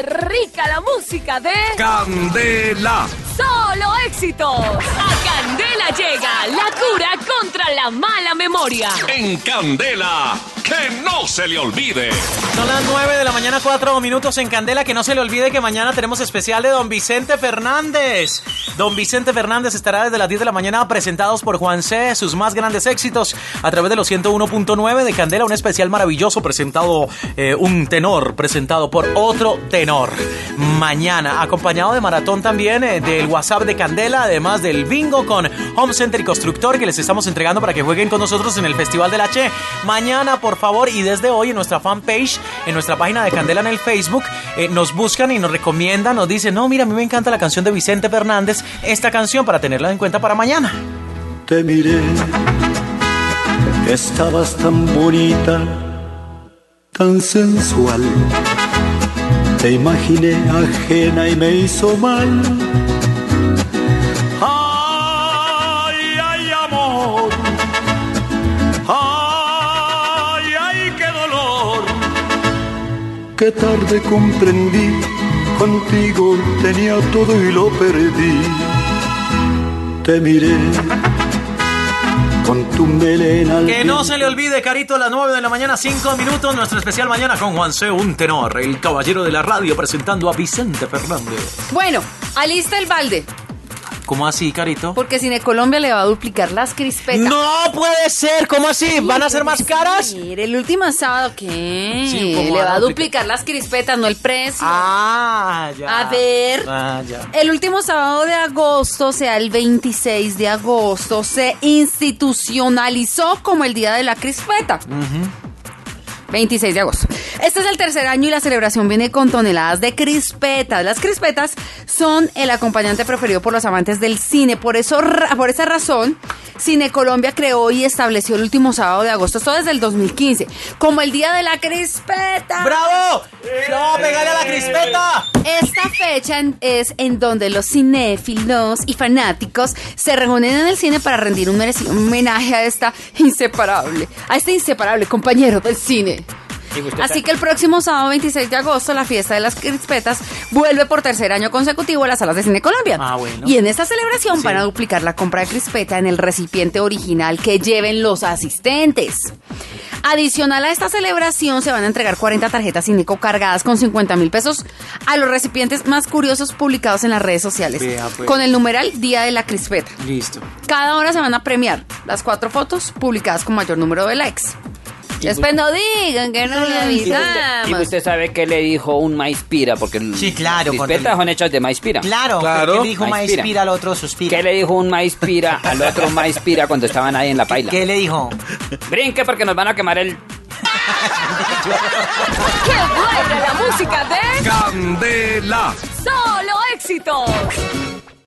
¡Qué rica la música de Candela. Solo Éxitos! A Candela llega la cura contra la mala memoria. En Candela. Que no se le olvide. Son las 9 de la mañana, 4 minutos en Candela. Que no se le olvide que mañana tenemos especial de Don Vicente Fernández. Don Vicente Fernández estará desde las 10 de la mañana presentados por Juan C. Sus más grandes éxitos a través de los 101.9 de Candela. Un especial maravilloso presentado, eh, un tenor presentado por otro tenor. Mañana, acompañado de maratón también eh, del WhatsApp de Candela, además del bingo con Home Center y Constructor que les estamos entregando para que jueguen con nosotros en el Festival del H. Mañana, por favor, y desde hoy en nuestra fanpage, en nuestra página de Candela en el Facebook, eh, nos buscan y nos recomiendan, nos dicen, no, mira, a mí me encanta la canción de Vicente Fernández, esta canción para tenerla en cuenta para mañana. Te miré, estabas tan bonita, tan sensual. Te imaginé ajena y me hizo mal. Qué tarde comprendí, contigo tenía todo y lo perdí. Te miré con tu melena. Que no se le olvide, Carito, a las 9 de la mañana, 5 minutos, nuestro especial mañana con Juan C. Un tenor, el caballero de la radio, presentando a Vicente Fernández. Bueno, alista el balde, ¿Cómo así, Carito? porque Cine Colombia le va a duplicar las crispetas. No puede ser, ¿cómo así? ¿Van a ser más caras? Mire, el último sábado, ¿qué? Sí, ¿cómo le va a duplicar? las crispetas, no el precio. Ah, ya. A ver. Ah, ya. El último sábado de agosto, o sea, el 26 de agosto, se institucionalizó como el Día de la Crispeta. 26 de agosto. Este es el tercer año y la celebración viene con toneladas de crispetas. Las crispetas son el acompañante preferido por los amantes del cine. Por, eso, por esa razón, Cine Colombia creó y estableció el último sábado de agosto, esto desde el 2015, como el Día de la Crispeta. ¡Bravo! ¡No, pegale a la crispeta! Esta fecha es en donde los cinéfilos y fanáticos se reúnen en el cine para rendir un merecido homenaje a esta inseparable, a este inseparable compañero del cine. Así que el próximo sábado 26 de agosto la fiesta de las crispetas vuelve por tercer año consecutivo a las salas de cine Colombia. Ah, bueno. Y en esta celebración van a duplicar la compra de crispeta en el recipiente original que lleven los asistentes. Adicional a esta celebración se van a entregar 40 tarjetas Cineco cargadas con 50 mil pesos a los recipientes más curiosos publicados en las redes sociales Vea, pues. con el numeral Día de la Crispeta. Listo. Cada hora se van a premiar las cuatro fotos publicadas con mayor número de likes. Después no digan que no le usted, y avisamos. usted sabe qué le dijo un maíz pira, porque Sí, claro, las porque- son hechas de maíz pira. Claro, Claro. ¿qué dijo Maíz Maíz Pira. Pira al otro suspira? ¿Qué le dijo un maíz pira al otro maíz pira cuando estaban ahí en la paila? ¿Qué le dijo? Brinque porque nos van a quemar el... ¡Qué buena la música de Candela. Solo Éxitos!